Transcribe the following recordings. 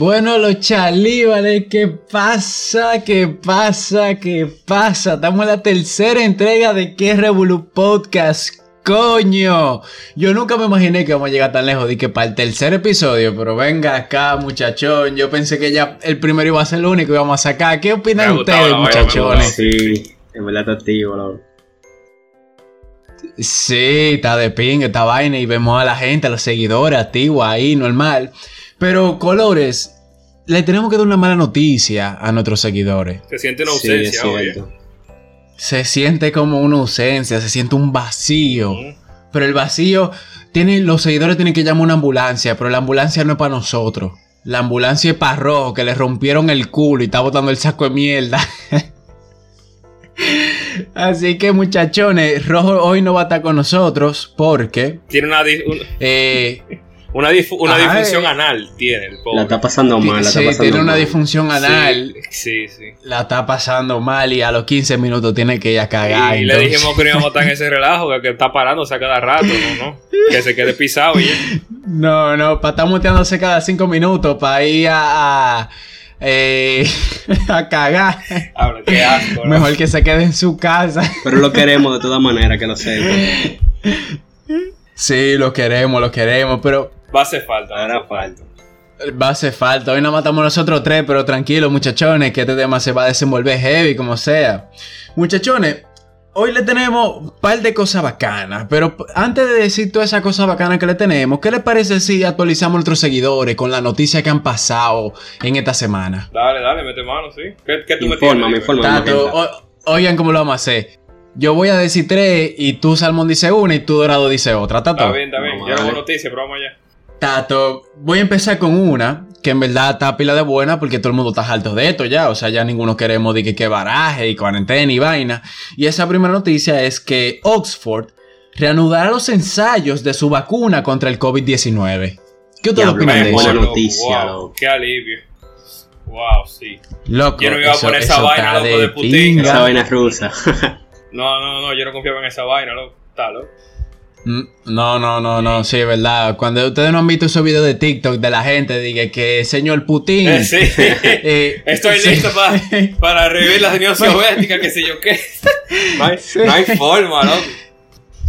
Bueno, los chalíbales, ¿qué pasa? ¿Qué pasa? ¿Qué pasa? Estamos en la tercera entrega de ¿Qué Revolu Podcast? Coño, yo nunca me imaginé que vamos a llegar tan lejos de que para el tercer episodio, pero venga acá, muchachón. Yo pensé que ya el primero iba a ser el único que íbamos a sacar. ¿Qué opinan ustedes, muchachones? Sí, en verdad está activo, loco. Sí, está de ping esta vaina y vemos a la gente, a los seguidores activos ahí, normal. Pero, Colores, le tenemos que dar una mala noticia a nuestros seguidores. Se siente una ausencia, sí, Se siente como una ausencia, se siente un vacío. Pero el vacío, tiene, los seguidores tienen que llamar a una ambulancia, pero la ambulancia no es para nosotros. La ambulancia es para Rojo, que le rompieron el culo y está botando el saco de mierda. Así que muchachones, Rojo hoy no va a estar con nosotros porque... Tiene una... eh, una, una disfunción anal tiene el pobre. La está pasando mal. La sí, está pasando tiene una mal. disfunción anal. Sí, sí. La está pasando mal y a los 15 minutos tiene que ir a cagar. Y le dijimos que no íbamos a estar en ese relajo, que, que está parándose a cada rato, ¿no? no Que se quede pisado y. No, no, para estar muteándose cada 5 minutos para ir a... a eh, a cagar. Habla, qué asco. ¿no? Mejor que se quede en su casa. Pero lo queremos de todas maneras, que lo sepa. Sí, lo queremos, lo queremos, pero Va a hacer falta. va a Hará hacer falta. Va a hacer falta. Hoy nos matamos nosotros tres, pero tranquilos, muchachones, que este tema se va a desenvolver heavy, como sea. Muchachones, hoy le tenemos un par de cosas bacanas. Pero antes de decir todas esas cosas bacanas que le tenemos, ¿qué les parece si actualizamos a nuestros seguidores con las noticias que han pasado en esta semana? Dale, dale, mete mano, sí. ¿Qué, qué tú me Infórmame, tienes? o- oigan cómo lo vamos a hacer. Yo voy a decir tres y tú, Salmón, dice una y tú, Dorado, dice otra. Tato. Está bien, está bien. Vamos, Ya no noticias, pero vamos allá. Tato, voy a empezar con una que en verdad está pila de buena porque todo el mundo está harto de esto ya. O sea, ya ninguno queremos de que, que baraje y cuarentena y vaina. Y esa primera noticia es que Oxford reanudará los ensayos de su vacuna contra el COVID-19. ¿Qué ustedes Diablo, opinan de qué eso? noticia, wow, loco. Qué alivio. Wow, sí. Loco, Yo no iba a poner esa vaina, loco, de Putin. Esa vaina rusa. No, no, no, yo no confiaba en esa vaina, loco. Está, loco. No, no, no, no, sí, es verdad. Cuando ustedes no han visto esos videos de TikTok de la gente, diga que señor Putin. Eh, sí. eh, Estoy sí. listo para, para revivir la Unión Soviética, qué sé yo qué. No hay, no hay forma, loco.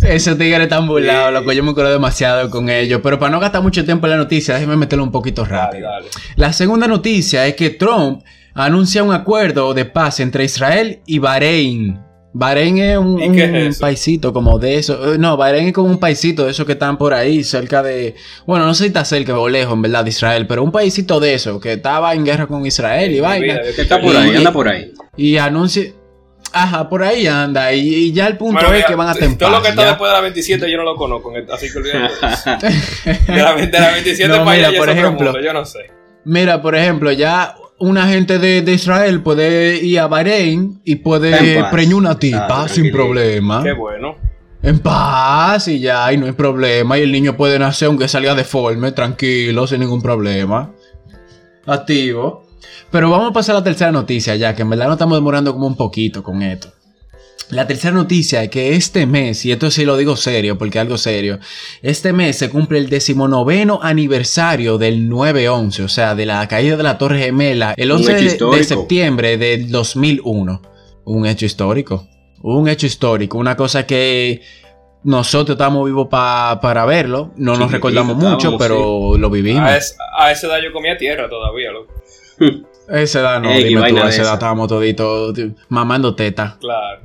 Esos tigres están burlados, Sí. loco. Yo me acuerdo demasiado con ellos. Pero para no gastar mucho tiempo en la noticia, déjeme meterlo un poquito Dale, rápido. dale. La segunda noticia es que Trump anuncia un acuerdo de paz entre Israel y Bahrein. Bahrein es un, paisito como de eso. eh, No, Bahrein es como un paisito de esos que están por ahí, cerca de. Bueno, no sé si está cerca o lejos, en verdad, de Israel, pero un paisito de eso que estaba en guerra con Israel y vaina. Que está por ahí, anda por ahí. Y anuncia. Ajá, por ahí anda. Y, y ya el punto Bueno, es mira, que van a Todo lo tempar. que está ya. después de la 27 yo no lo conozco, así que olvídate de la, de la 27 No, para allá mira, ya por ejemplo, mundo, yo no sé. Mira, por ejemplo, ya una gente de, de Israel puede ir a Bahrein y puede preñar una tipa Ah, sin tranquilito. problema. Qué bueno. En paz y ya, y no hay problema. Y el niño puede nacer aunque salga deforme, tranquilo, sin ningún problema. Activo. Pero vamos a pasar a la tercera noticia ya, que en verdad nos estamos demorando como un poquito con esto. La tercera noticia es que este mes, y esto sí lo digo serio, porque es algo serio, este mes se cumple el decimonoveno aniversario del 9-11, o sea, de la caída de la Torre Gemela, el Un 11 hecho de, de septiembre del 2001. Un hecho histórico. Un hecho histórico, una cosa que nosotros estamos vivos pa- para verlo, no nos recordamos mucho, pero lo vivimos. A, es- a esa edad yo comía tierra todavía, loco. Esa edad no, Ey, dime tú, a esa edad estábamos toditos mamando teta. Claro.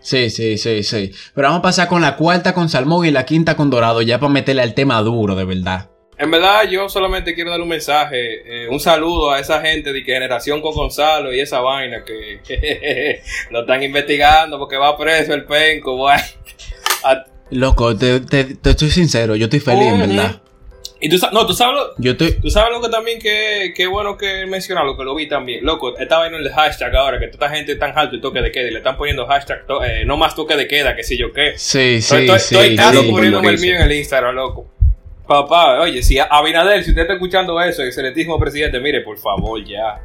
Sí, sí, sí, sí. Pero vamos a pasar con la cuarta con salmón y la quinta con dorado, ya para meterle al tema duro, de verdad. En verdad, yo solamente quiero dar un mensaje, eh, un saludo a esa gente de que generación con Gonzalo y esa vaina que lo están investigando porque va preso el penco. A- Loco, te, te, te estoy sincero, yo estoy feliz, en verdad. Y tú, no, tú sabes, lo- Yo estoy... tú sabes lo que también que, que bueno que mencionar, lo que lo vi también. Loco, estaba en el hashtag ahora, que toda esta gente tan alto y toque de queda y le están poniendo hashtag, to- eh, no más toque de queda, que sé yo qué. Sí, sí, estoy, sí. estoy casi sí. poniéndome el mío en el Instagram, loco. Papá, oye, si Abinader, si usted está escuchando eso, excelentísimo presidente, mire, por favor, ya,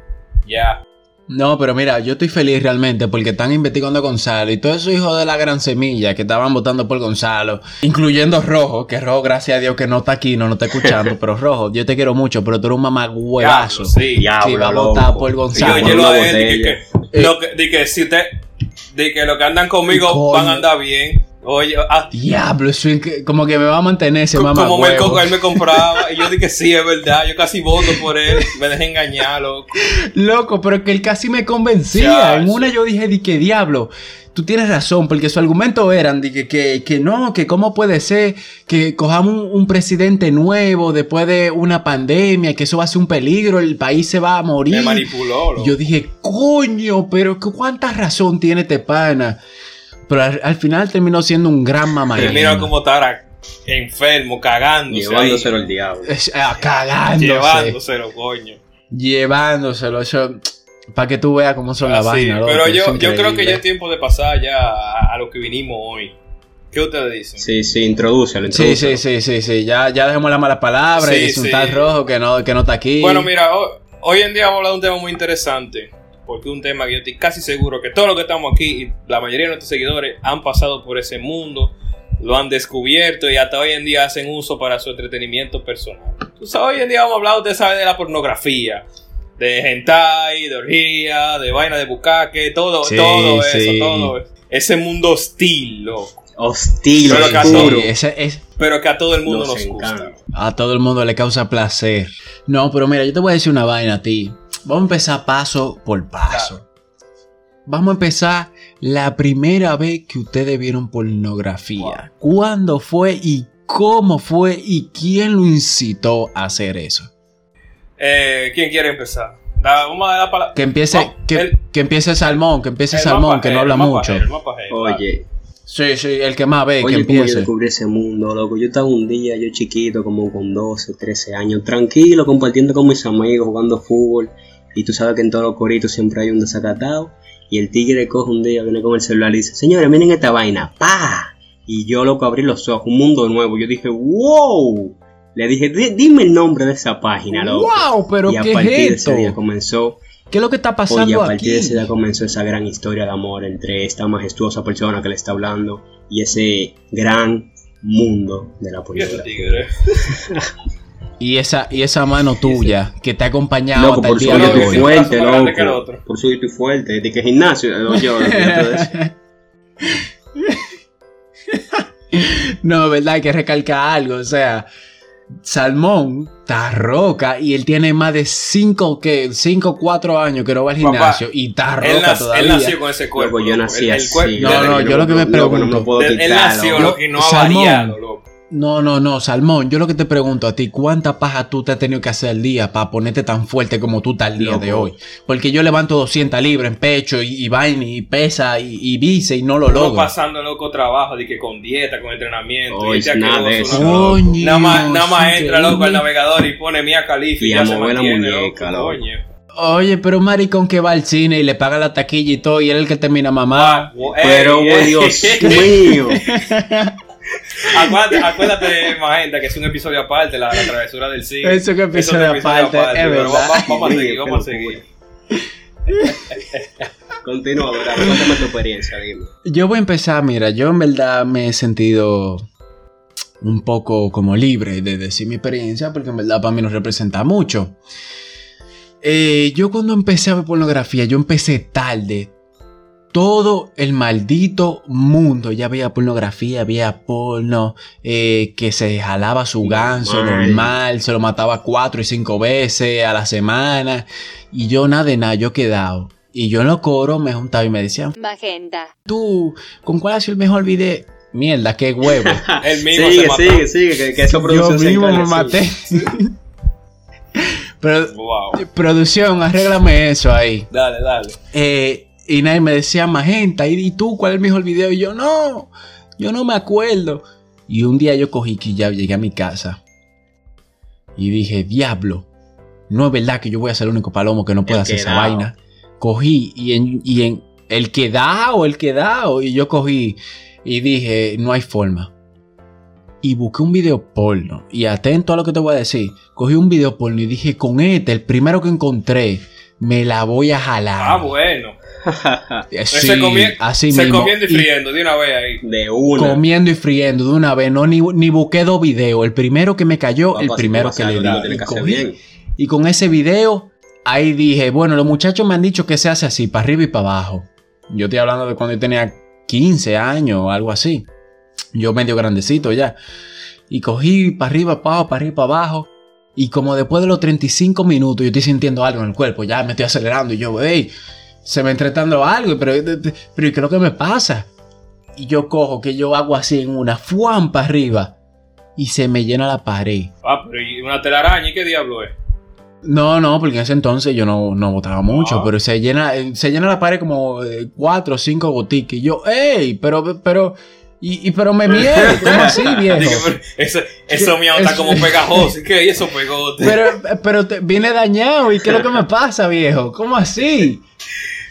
ya. No, pero mira, yo estoy feliz realmente porque están investigando a Gonzalo y todos esos hijos de la gran semilla que estaban votando por Gonzalo, incluyendo Rojo, que Rojo, gracias a Dios que no está aquí, no nos está escuchando, pero Rojo, yo te quiero mucho, pero tú eres un mamá huevazo. Sí. Diablo, Sí, va a votar por yo Gonzalo. A él, di que, que- lo que, di que si usted, di que lo que andan conmigo van a andar bien. Oye, ah, Diablo, que- como que me va a mantener ese mamá como me, él me compraba. Y yo dije, sí, es verdad. Yo casi voto por él. Me dejé engañar, loco. Loco, pero que él casi me convencía. Ya, en sí. una yo dije, di que diablo. Tú tienes razón, porque su argumento eran de que, que, que no, que cómo puede ser que cojamos un, un presidente nuevo después de una pandemia, que eso va a ser un peligro, el país se va a morir. Me manipuló, loco. Yo dije, coño, pero cuánta razón tiene este pana. Pero al, al final terminó siendo un gran mamá. Y mira cómo estará enfermo, cagándose. Llevándoselo al diablo. cagándose. Llevándoselo, coño. Llevándoselo. Eso, para que tú veas cómo son las Así, vainas. pero yo, yo creo que ya es tiempo de pasar ya a, a lo que vinimos hoy. ¿Qué ustedes dicen? Sí, sí, introdúcelo, Sí, sí, sí, sí, sí. Ya, ya dejemos las malas palabras Sí, y es un sí. tal rojo que no, que no está aquí. Bueno, mira, ho- hoy en día vamos a hablar de un tema muy interesante. Porque es un tema que yo estoy casi seguro que todos los que estamos aquí y la mayoría de nuestros seguidores han pasado por ese mundo, lo han descubierto y hasta hoy en día hacen uso para su entretenimiento personal. Sabes, hoy en día vamos a hablar, usted sabe, de la pornografía. De hentai, de orgía, de vaina de bucaque, todo, Sí, todo eso, sí. todo eso. Ese mundo hostil, loco. Hostil, Pero que a oscuro. Sí, ese es, Pero que a todo el mundo Nos nos, gusta. a todo el mundo le causa placer. No, pero mira, yo te voy a decir una vaina a ti. Vamos a empezar paso por paso. Vamos a empezar la primera vez que ustedes vieron pornografía. ¿Cuándo fue y cómo fue y quién lo incitó a hacer eso? Eh, ¿Quién quiere empezar? Da- vamos a dar la palabra. Que empiece, Oh, que, el- que empiece Salmón, que empiece Salmón, que no habla mucho. Oye, Sí, sí, el que más ve, que oye, yo empiece. descubrí ese mundo, loco. Yo estaba un día, yo chiquito, como con 12, 13 años, tranquilo, compartiendo con mis amigos, jugando fútbol. Y tú sabes que en todos los coritos siempre hay un desacatado. Y el tigre coge un día, viene con el celular y dice, señores, miren esta vaina, pa. Y yo, loco, abrí los ojos, un mundo nuevo. Yo dije, wow. Le dije, "Di- dime el nombre de esa página, loco. ¡Wow! ¿Pero y a qué partir de es ese esto? día comenzó ¿Qué es lo que está Oye, pasando a partir aquí? de ese día comenzó esa gran historia de amor entre esta majestuosa persona que le está hablando y ese gran mundo de la Y ese política. tigre. Y esa, y esa mano tuya que te ha acompañado Loco, hasta por el día yo de que hoy. fuerte, que loco. otro. Por su estoy fuerte. De que gimnasio, olvídate de eso. No, verdad, hay que recalcar algo. O sea, Salmón está roca y él tiene más de 5, ¿qué? 5, 4 años que no va al Papá, gimnasio y está Él, roca él todavía. nació con ese cuerpo. Loco, yo nací El- el así. cuerpo- No, no, yo lo que me loco, no pregunto- puedo Él, él quitar, nació, loco. loco, y no ha Salmón. variado, loco. No, no, no, Salmón, yo lo que te pregunto a ti, ¿cuánta paja tú te has tenido que hacer al día para ponerte tan fuerte como tú estás al día Loco. de hoy? Porque yo levanto 200 libras en pecho y, y vaina y pesa y, y y no lo logro. pasando loco trabajo, de que con dieta, con entrenamiento. Oye, y nada eso. loco. Coño, Nada más, nada más entra loco al navegador y pone Mia Khalifa y, Y ya se la muñeca, loco, coño. Oye, pero maricón que va al cine y le paga la taquilla y todo y él es el que termina mamá. Ah, Pero, ey, oh, ey. Dios mío. Acuérdate, acuérdate, Magenta, que es un episodio aparte, la, la travesura del siglo. Eso que Es un episodio aparte, es pero verdad. Vamos, vamos a seguir, vamos a seguir. Continúa, Dora, cuéntame tu experiencia, dime. Yo voy a empezar, mira, yo en verdad me he sentido un poco como libre de decir mi experiencia porque en verdad para mí no representa mucho. Eh, yo cuando empecé a ver pornografía, yo empecé tarde. Todo el maldito mundo ya veía pornografía, había porno, eh, que se jalaba su ganso Normal. normal, se lo mataba cuatro y cinco veces a la semana. Y yo nada de nada, yo quedado. Y yo en los coros me juntaba y me decían, Magenta. tú, ¿con cuál ha sido el mejor video? Mierda, qué huevo. El mismo Sigue, se mató. sigue, sigue, que, que eso Yo producción se mismo me maté. Pero, Wow. producción, arréglame eso ahí. Dale, dale. Eh, y nadie me decía, Magenta, ¿y tú cuál es el mejor video? Y yo, no, yo no me acuerdo. Y un día yo cogí que ya llegué a mi casa. Y dije, diablo, no es verdad que yo voy a ser el único palomo que no puede El hacer esa vaina. Cogí y en, y en el quedado, el quedado. Y yo cogí y dije, no hay forma. Y busqué un video porno. Y atento a lo que te voy a decir. Cogí un video porno y dije, con este, el primero que encontré, me la voy a jalar. Ah, bueno. Eh, Se comie- así se mismo. comiendo y Y friendo de una vez ahí. De una. comiendo y friendo de una vez, no ni, ni busqué dos videos. El primero que me cayó, Papá, el primero que le di. cogí, y con ese video, ahí dije, bueno, los muchachos me han dicho que se hace así, para arriba y para abajo. Yo estoy hablando de cuando yo tenía 15 años o algo así. Yo medio grandecito ya. Y cogí para arriba, para abajo, para arriba, para abajo. Y como después de los 35 minutos yo estoy sintiendo algo en el cuerpo, ya me estoy acelerando y yo, hey, se me entretando algo, pero, pero ¿y ¿qué es lo que me pasa? Y yo cojo que yo hago así en una, fuam para arriba. Y se me llena la pared. Ah, pero ¿y una telaraña? ¿Y qué diablo es? No, no, porque en ese entonces yo no, no botaba mucho, Ah. pero se llena, eh, se llena la pared como eh, cuatro o cinco goticas. Y yo, ¡ey! Pero, pero, y, y pero me miedo, ¿cómo así, viejo? Pero eso, eso mío está Es- como pegajoso. ¿Y qué? ¿Y eso pegote? Pero, pero te- viene dañado, ¿y qué es lo que me pasa, viejo? ¿Cómo así?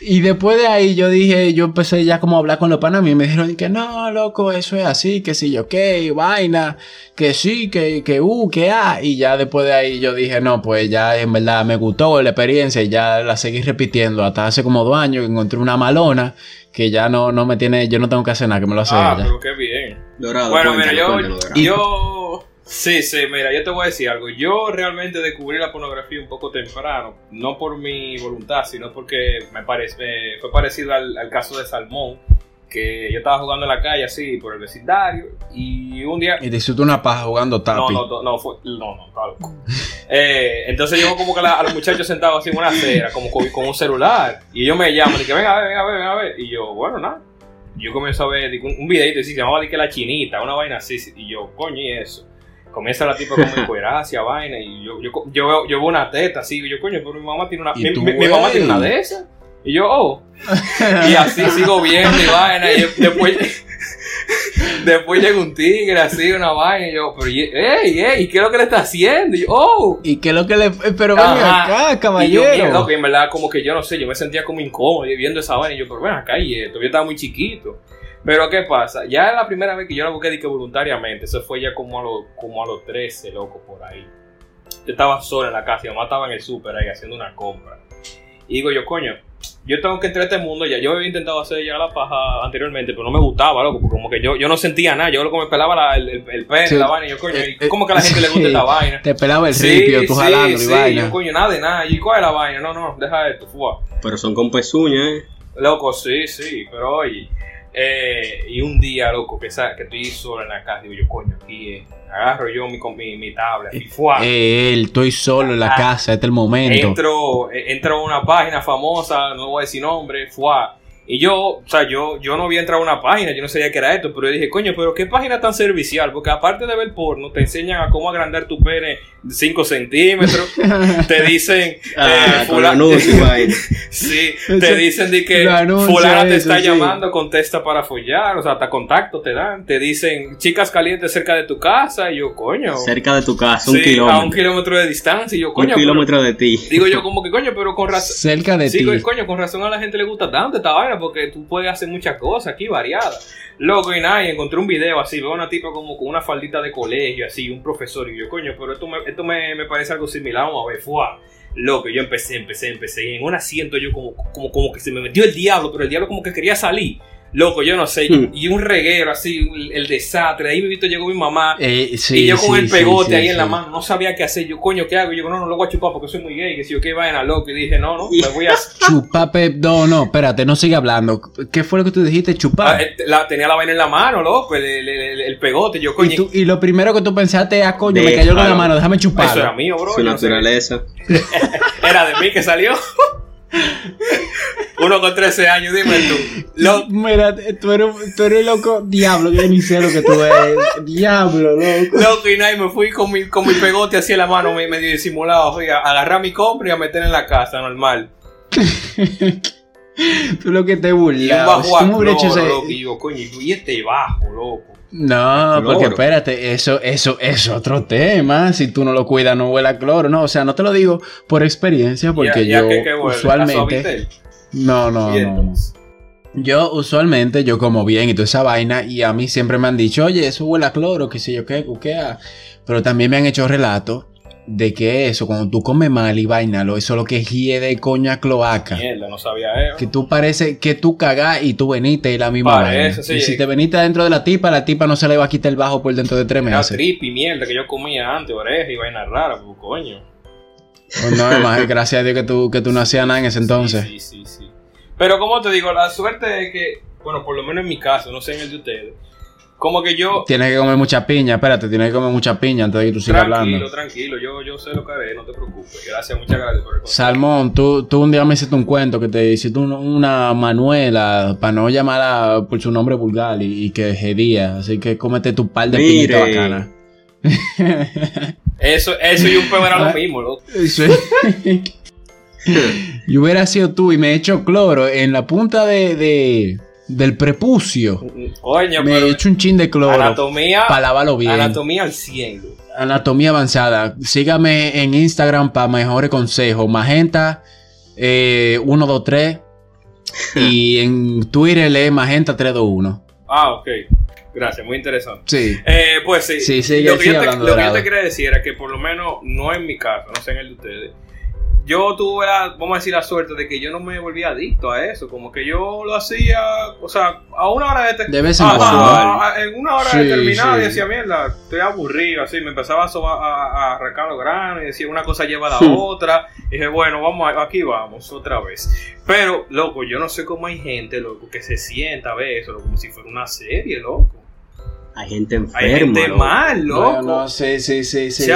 Y después de ahí yo dije, yo empecé ya como a hablar con los panas y me dijeron que no, loco, eso es así, que sí, yo qué, vaina, que sí, que, que uh, que ah. Y ya después de ahí yo dije, no, pues ya en verdad me gustó la experiencia y ya la seguí repitiendo hasta hace como dos años que encontré una malona que ya no, no me tiene, yo no tengo que hacer nada, que me lo hace ah, ella. pero qué bien. Dorado, Bueno, mira, cuéntalo, yo, cuéntalo, Dorado. yo, sí, sí, mira, yo te voy a decir algo. Yo realmente descubrí la pornografía un poco temprano, no por mi voluntad, sino porque me parece, me- fue parecido al, al caso de Salmón, que yo estaba jugando en la calle así por el vecindario y un día Y te hiciste una paja jugando tapi. no, no, no, fue, no, no, loco. Eh, entonces yo como que la- a los muchachos sentados así en una acera, como con, con un celular, y ellos me llaman y que venga a ver, venga a ver, venga a ver, y yo, bueno, nada. Yo comienzo a ver un, un videito, sí, se llamaba que la chinita, una vaina así, sí, y yo, coño, y eso. Comienza la tipa como encueracia, vaina, y yo, yo, yo, veo, yo veo una teta así, y yo, coño, pero mi mamá tiene una, mi, mi- mi mamá tiene una de esas. Y yo, oh. Y así sigo viendo y vaina, y después, después llega un tigre así, una vaina, y yo, pero, ey, ey, ¿qué es lo que le está haciendo? Y yo, oh. ¿Y qué es lo que le... Pero ven acá, Y yo, caballero. mierda, que en verdad, como que yo no sé, yo me sentía como incómodo viendo esa vaina. Y yo, pero ven acá, y esto, yo estaba muy chiquito. Pero, ¿qué pasa? Ya la primera vez que yo la busqué, dije voluntariamente, eso fue ya como a, los como a los 13, loco, por ahí. Yo estaba solo en la casa, mi mamá estaba en el súper ahí haciendo una compra. Y digo yo, coño, yo tengo que entrar a este mundo ya. Yo había intentado hacer ya la paja anteriormente, pero no me gustaba, loco, porque como que yo, yo no sentía nada. Yo lo que me pelaba la- el, el, Sí. la vaina, y yo, coño, Eh, ¿y ¿cómo que a la gente le gusta esta vaina? Te pelaba el Sí, ripio, tú sí, jalando y sí, vaina. yo, coño, nada de nada. ¿Y cuál es la vaina? No, no, deja esto, fua. Pero son con pezuñas, ¿eh? Loco, sí, sí, pero oye. Eh, y un día, loco, que, que estoy solo en la casa, digo yo, coño, aquí eh, agarro yo mi, mi, mi tablet y fua. Eh, él, estoy solo en la Ah. casa, este es el momento. entro, eh, entro a una página famosa, no voy a decir nombre, fua. Y yo, o sea, yo, yo no había entrado a una página, yo no sabía que era esto, pero yo dije, coño, pero qué página tan servicial, porque aparte de ver porno, te enseñan a cómo agrandar tu pene 5 centímetros, te dicen, Ah, eh, fula-. Sí, Eso- te dicen de que fulana te eso, está sí. llamando, contesta para follar, o sea, hasta contacto te dan, te dicen chicas calientes cerca de tu casa, y yo, coño, Cerca de tu casa, un sí, a kilómetro. un kilómetro de distancia, y yo, un coño, pero- kilómetro de ti. digo yo como que coño, pero con razón, Cerca de sí, ti. coño, con razón a la gente le gusta tanto esta vaina, porque tú puedes hacer muchas cosas aquí, variadas. Loco, y nada, y encontré un video así, veo una tipa como con una faldita de colegio, así, un profesor, y yo, coño, pero esto me, esto me, me parece algo similar, vamos a ver, fuá. Loco, yo empecé, empecé, empecé, y en un asiento yo como, como, como que se me metió el diablo, pero el diablo como que quería salir. Loco, yo no sé, Hmm. y un reguero así, el, desastre, ahí mi llegó mi mamá, Eh, sí, y yo con sí, el pegote sí, ahí en la mano, no sabía qué hacer. Yo, coño, ¿qué hago? Y yo, no, no lo voy a chupar porque soy muy gay. Que si yo, qué vaina, loco. Y dije, no, no, me voy a. Chupape, no, no, espérate, no sigue hablando. ¿Qué fue lo que tú dijiste? Ah, Chupar. eh, la- tenía la vaina en la mano, loco, el, el- el- el pegote. Yo, coño, y, tú- y lo primero que tú pensaste, ah, coño, me cayó con la mano, déjame eso era chupar. mío, bro. Su yo no sé. naturaleza. Era de mí que salió. Uno con 13 años, dime tú. Lo- Mira, tú eres, tú eres loco, diablo, yo ni sé lo que tú eres. Diablo, loco. loco, y nada, me fui con mi, con mi pegote así en la mano, me- medio disimulado. Fui a agarrar mi compra y a meter en la casa, normal. Tú lo que te Y un bajo a me ese- loco. Y yo, coño, y este bajo, loco. No, Cloro. porque espérate, eso, eso es otro tema. Si tú no lo cuidas, no huele a cloro. No, o sea, no te lo digo por experiencia, porque Ya- ya yo que- que vuelve, ¿a usualmente. No, no, no, Yo usualmente, yo como bien y toda esa vaina, y a mí siempre me han dicho, oye, eso huele a cloro, que sé yo qué, qué. Pero también me han hecho relatos de que eso, cuando tú comes mal y vaina, lo- eso es lo que es de coña cloaca. Mierda, no sabía eso. Que tú parece que tú cagás y tú veniste y la misma Parece, vaina. sí. Y si te veniste dentro de la tipa, la tipa no se le va a quitar el bajo por dentro de tres Era meses. trippy, mierda, que yo comía antes, oreja y vaina rara, pues coño. Pues no, más gracias a Dios que tú, que tú no hacías nada en ese entonces. Sí, sí, sí, sí. Pero como te digo, la suerte es que, bueno, por lo menos en mi caso, no sé en el de ustedes, como que yo, Tienes que comer mucha piña, espérate, tienes que comer mucha piña antes de que tú sigas tranquilo, hablando. tranquilo, yo, yo sé lo que haré, no te preocupes. Gracias, muchas gracias por el consejo. Salmón, tú, tú un día me hiciste un cuento que te hiciste un- una Manuela, para no llamarla por su nombre vulgar y, y que jedía. Así que cómete tu par de Mire. piñitas bacanas. Eso, eso y un peor era Ah. lo mismo, loco. Eso es. y hubiera sido tú y me he hecho cloro en la punta de, de- del prepucio. Coño, Me he hecho un chin de cloro anatomía, para lavarlo bien. anatomía al 100, loco. Anatomía avanzada. Sígame en Instagram para mejores consejos. Magenta eh, 123. y en Twitter lee Magenta 321. Ah, ok. Gracias, muy interesante. Sí. Eh, pues sí. Sí, sigue- lo que, yo te, lo que yo te quería decir era que por lo menos no en mi caso, no sé en el de ustedes. Yo tuve la, vamos a decir, la suerte de que yo no me volví adicto a eso. Como que yo lo hacía, o sea, a una hora de... De vez en cuando. en una hora Sí, determinada sí. y decía, mierda, estoy aburrido, así, me empezaba a, a, a arrancar los granos y decía, una cosa lleva a la otra, y dije, bueno, vamos, a- aquí vamos, otra vez. Pero, loco, yo no sé cómo hay gente, loco, que se sienta a ver eso, como si fuera una serie, loco. Hay gente enferma. Hay gente loco. mal, loco. No, no, sí, sí, sí, sí. Sí, sí,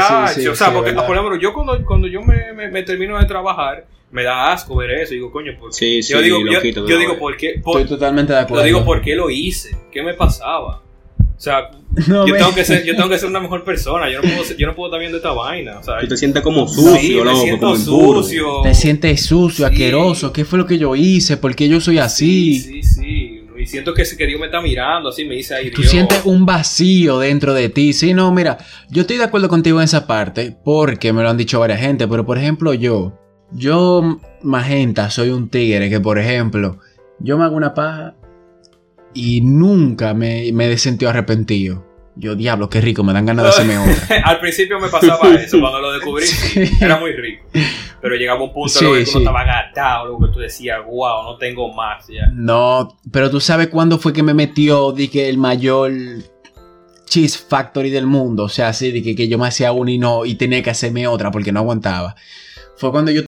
o sea, sí, porque, por ejemplo, yo cuando, cuando yo me, me- me termino de trabajar, me da asco ver eso, digo, coño, ¿por qué? Sí, sí, yo digo, yo, loquito, yo digo. ¿por qué? Por- Estoy totalmente de acuerdo. lo digo, ¿por qué lo hice? ¿Qué me pasaba? O sea, No, yo me- tengo que ser, yo tengo que ser una mejor persona. Yo no puedo, ser- yo no puedo estar viendo esta vaina. O sea, Tú te sientes como sucio, sí, me loco, siento como sucio. Te sientes sucio, Sí. asqueroso. ¿Qué fue lo que yo hice? ¿Por qué yo soy así? Sí, sí, sí. Y siento que, que Dios me está mirando, así me dice ahí. Tú Dios. sientes un vacío dentro de ti. Sí, no, mira, yo estoy de acuerdo contigo en esa parte porque me lo han dicho varias gente, pero por ejemplo yo, yo, Magenta, soy un tigre que, por ejemplo, yo me hago una paja y nunca me, me he sentido arrepentido. Yo, diablo, qué rico, me dan ganas de hacerme otra. Al principio me pasaba eso, cuando lo descubrí, sí, era muy rico. Pero llegaba un punto Sí, en el que sí. uno estaba gastado, luego que tú decías, wow, no tengo más ya. No, pero tú sabes cuándo fue que me metió, di que el mayor cheese factory del mundo. O sea, así de que, yo me hacía una y no, y tenía que hacerme otra porque no aguantaba. Fue cuando yo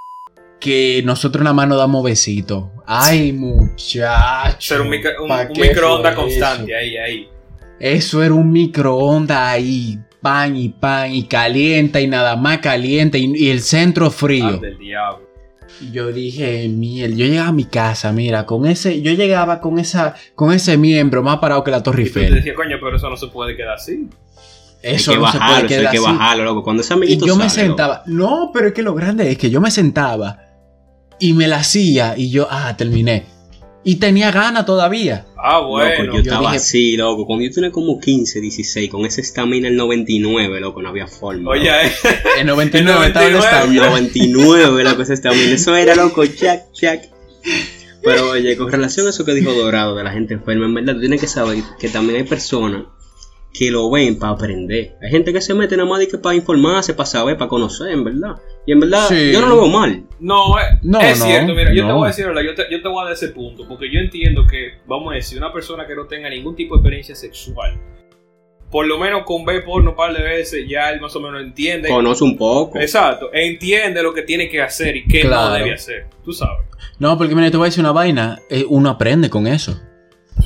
que nosotros nada más nos damos besitos. Ay, muchacho. Ser un, micro- un- ¿pa' un microondas constante, eso? ahí, ahí. Eso era un microondas ahí, pan y pan, y calienta y nada más calienta, y, y el centro frío. Del diablo. Y Yo dije, miel, yo llegaba a mi casa, mira, con ese, yo llegaba con esa, con ese miembro más parado que la Torre Y tú te Eiffel. decías, coño, pero eso no se puede quedar así. Eso hay que no se puede bajarlo, eso hay quedar que así. bajarlo, loco. Cuando ese Y amiguito yo me loco. sentaba, no, pero es que lo grande es que yo me sentaba y me la hacía y yo, ah, terminé. Y tenía ganas todavía. Ah, Loco, bueno. yo yo estaba dije- así, loco. Cuando yo tenía como 15, 16, con ese estamina el 99, loco, no había forma. Oye, loco. eh, En 99 En estaba en 99. El esta. 99, loco, ese estamina. Eso era, loco, chac, chac. Pero oye, con relación a eso que dijo Dorado de la gente enferma, en verdad, tú tienes que saber que también hay personas que lo ven para aprender. Hay gente que se mete nada más de que para informarse, para saber, para conocer, en verdad. Y en verdad, Sí. yo no lo veo mal. No, eh, No, es no, cierto, mira, yo te voy a decir, yo te, yo te voy a dar ese punto, porque yo entiendo que, vamos a decir, una persona que no tenga ningún tipo de experiencia sexual, por lo menos con ver porno un par de veces, ya él más o menos entiende. Conoce un poco. Exacto, entiende lo que tiene que hacer y qué Claro. no debe hacer, tú sabes. No, porque mira, te voy a decir una vaina. eh, uno aprende con eso.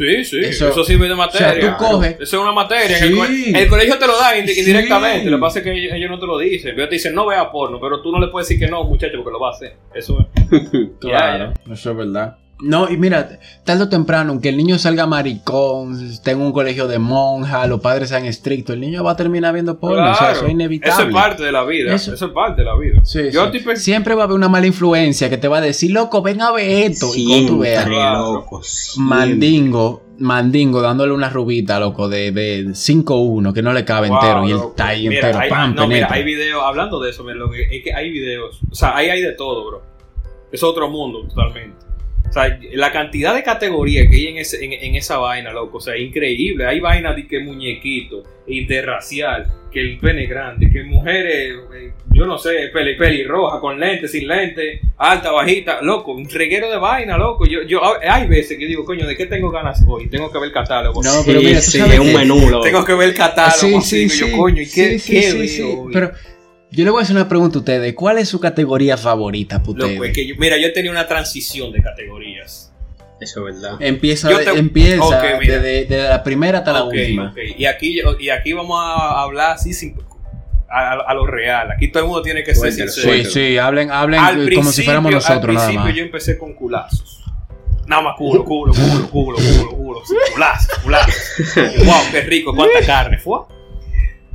Sí, sí, eso, Eso- sirve de materia. o sea, tú coges- Eso es una materia. el, co- Sí. el colegio te lo da Sí. indirectamente. Lo que pasa es que ellos, ellos no te lo dicen. Ellos te dicen, no vea porno, pero tú no le puedes decir que no, muchacho, porque lo va a hacer. Eso es. Claro, eso es verdad. No, y mira, tarde o temprano, aunque el niño salga maricón, esté en un colegio de monja, los padres sean estrictos, el niño va a terminar viendo porno. o sea, eso es inevitable. Eso es parte de la vida. Eso- Eso, es parte de la vida. Sí, Yo sí. estoy pens- Siempre va a haber una mala influencia que te va a decir, loco, ven a ver esto. y tú veas, Claro. loco. mandingo, mandingo, dándole una rubita, loco, de, de 5-1, que no le cabe Wow, entero. Y él está ahí Mira, entero. hay- pam, no, mira, hay videos, hablando de eso, mira, lo que, es que hay videos, o sea, ahí hay de todo, bro. Es otro mundo totalmente. O sea, la cantidad de categorías que hay en, ese- en, en esa vaina, loco, o sea, increíble. Hay vainas de que muñequito, interracial, que el pene grande, que mujeres, eh, yo no sé, peli, pelirroja, con lentes, sin lentes, alta, bajita, loco, un reguero de vaina, loco. Yo, yo, hay veces que digo, coño, ¿de qué tengo ganas hoy? Tengo que ver el catálogo. No, pero Sí, mira, sí, es un menú, loco. Tengo que ver el catálogo. Sí, sí, sí. yo, coño, ¿y qué, qué sí, veo sí. hoy? Pero yo le voy a hacer una pregunta a ustedes. ¿Cuál es su categoría favorita para ustedes? Loco, es que yo- mira, yo tenía una transición de categorías. Eso es verdad. Empieza, te- empieza Ok, mira. desde, desde la primera hasta la última. Y aquí, y aquí vamos a hablar así sin, a, lo real. Aquí todo el mundo tiene que ser sincero. Sí, sí, hablen, hablen Al como si fuéramos al nosotros nada principio más. yo empecé con culazos. Nada más culo, culo, culo, culo, culo, culo. Culazos, culazos. wow, qué rico, cuánta carne fue.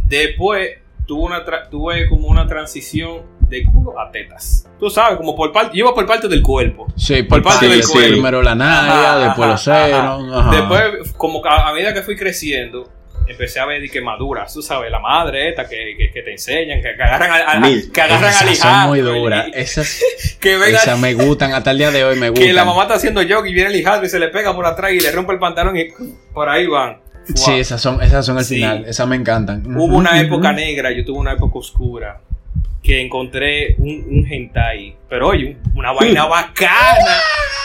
Después tuve, una tra- tuve como una transición de culo a tetas. Tú sabes, como por parte, yo iba por parte del cuerpo. Sí, por por parte del cuerpo. Primero la nalga, después los senos. Después, como que a, a medida que fui creciendo, empecé a ver que maduras, tú sabes, la madre esta que, que, que te enseñan, que, agarran al, al- Mil. que agarran al Esas son muy duras. y- Esas, que venga- esas me gustan, hasta el día de hoy me gustan. que la mamá está haciendo yoga y viene el hijastro y se le pega por atrás y le rompe el pantalón y por ahí van. Sí, Wow. esas son, esas son el Sí. final. Esas me encantan. Hubo una época negra, yo tuve una época oscura que encontré un, un hentai, pero oye, una vaina bacana.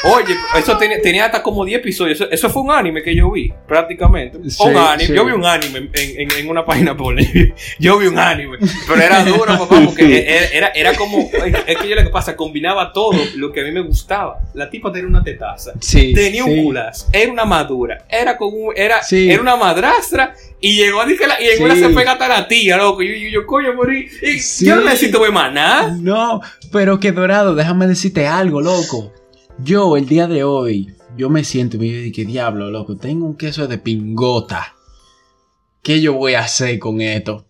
Oye, eso tenía, tenía hasta como 10 episodios. Eso, eso fue un anime que yo vi, prácticamente. Sí, un anime. sí. Yo vi un anime en, en- en una página porno. Yo vi un anime. Pero era duro, papá, porque era, era, era como. Es que yo lo que pasa, combinaba todo lo que a mí me gustaba. La tipa tenía una tetaza. Sí, Tenía un sí. culazo, era una madura, era con un, era, era una madrastra y llegó a que la, y en Sí. una se pega hasta la tía, loco. Yo, yo, yo, coño, morí. Y Sí. Yo no necesito ver más nada. No, pero que dorado, déjame decirte algo, loco. Yo, el día de hoy, yo me siento y me digo, ¿qué diablo, loco? Tengo un queso de pingota. ¿Qué yo voy a hacer con esto?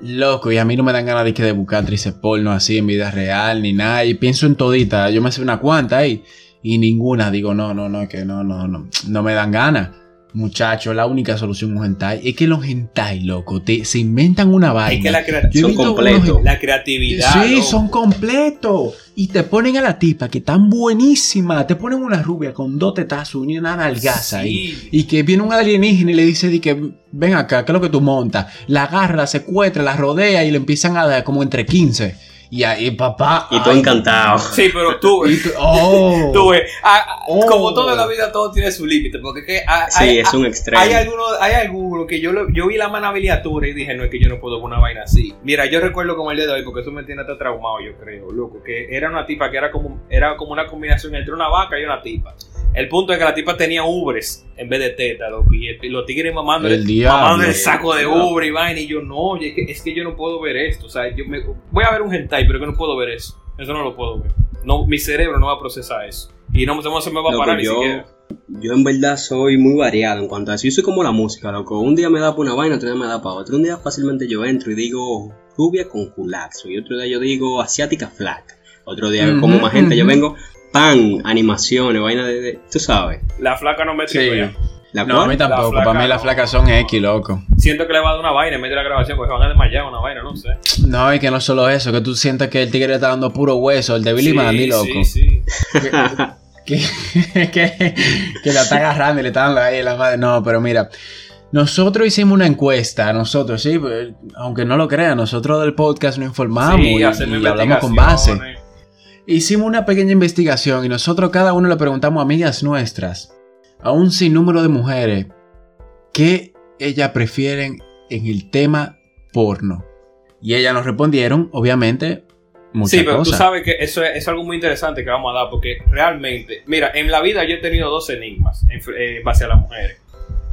Loco, y a mí no me dan ganas de que de buscar actrices porno así en vida real ni nada. Y pienso en todita, yo me sé una cuanta ahí. Y ninguna, digo, no, no, no, que no, no, no, no me dan ganas. Muchachos, la única solución es un hentai. Es que los hentai, loco, te, se inventan una vaina. Es que la, crea- Son unos- la creatividad. Sí, loco. son completos. Y te ponen a la tipa que tan buenísima. Te ponen una rubia con dos tetazos y una nalgaza ahí. Y que viene un alienígena y le dice di que ven acá, ¿qué es lo que tú montas? La agarra, la secuestra, la rodea y le empiezan a dar como entre 15. Y ahí, papá. Y tú ay, encantado. Sí, pero tú, tú- oh. tú ah, Oh. como todo en la vida, todo tiene su límite. Porque es que ah, Sí, hay, es un extremo. Hay algunos, hay algunos que yo, lo- yo vi la manabiliatura y dije, no, es que yo no puedo con una vaina así. Mira, yo recuerdo como el día de hoy, porque eso me tiene hasta traumado, yo creo, loco, que era una tipa que era como, era como una combinación entre una vaca y una tipa. El punto es que la tipa tenía ubres en vez de teta, loco, y, el- y los tigres mamando El diablo. mamando el saco de ubre y vaina, y yo, no, oye, es que, es que yo no puedo ver esto, o sea, yo me, voy a ver un hentai, pero que no puedo ver eso. Eso no lo puedo ver. No, mi cerebro no va a procesar eso. Y no, no se me va a parar ni yo, siquiera. yo en verdad soy muy variado en cuanto a eso. Yo soy como la música, loco. Un día me da para una vaina, otro día me da para otro. Un día fácilmente yo entro y digo rubia con culazo. Y otro día yo digo asiática flaca. Otro día como más gente, yo vengo pan, animaciones, vaina de, de- Tú sabes. La flaca no me Sí. tripea. La No, a mí tampoco. La Para mí flaca las no. flacas son X, loco. Siento que le va a dar una vaina en medio de la grabación, porque se van a desmayar una vaina, no sé. No, y que no solo eso, que tú sientas que el tigre le está dando puro hueso, el de Billy Sí, Mandy, loco. Sí, sí. que, que, que la está agarrando y le está dando ahí la madre. No, pero mira, nosotros hicimos una encuesta, nosotros, sí, pues, aunque no lo crean, nosotros del podcast nos informamos Sí, y, y hablamos con base. Hicimos una pequeña investigación y nosotros cada uno le preguntamos a amigas nuestras, a un sinnúmero de mujeres, qué ellas prefieren en el tema porno. Y ellas nos respondieron, obviamente, muchas Sí, pero cosas. tú sabes que eso es, es algo muy interesante que vamos a dar, porque realmente, mira, en la vida yo he tenido dos enigmas en, eh, en base a las mujeres.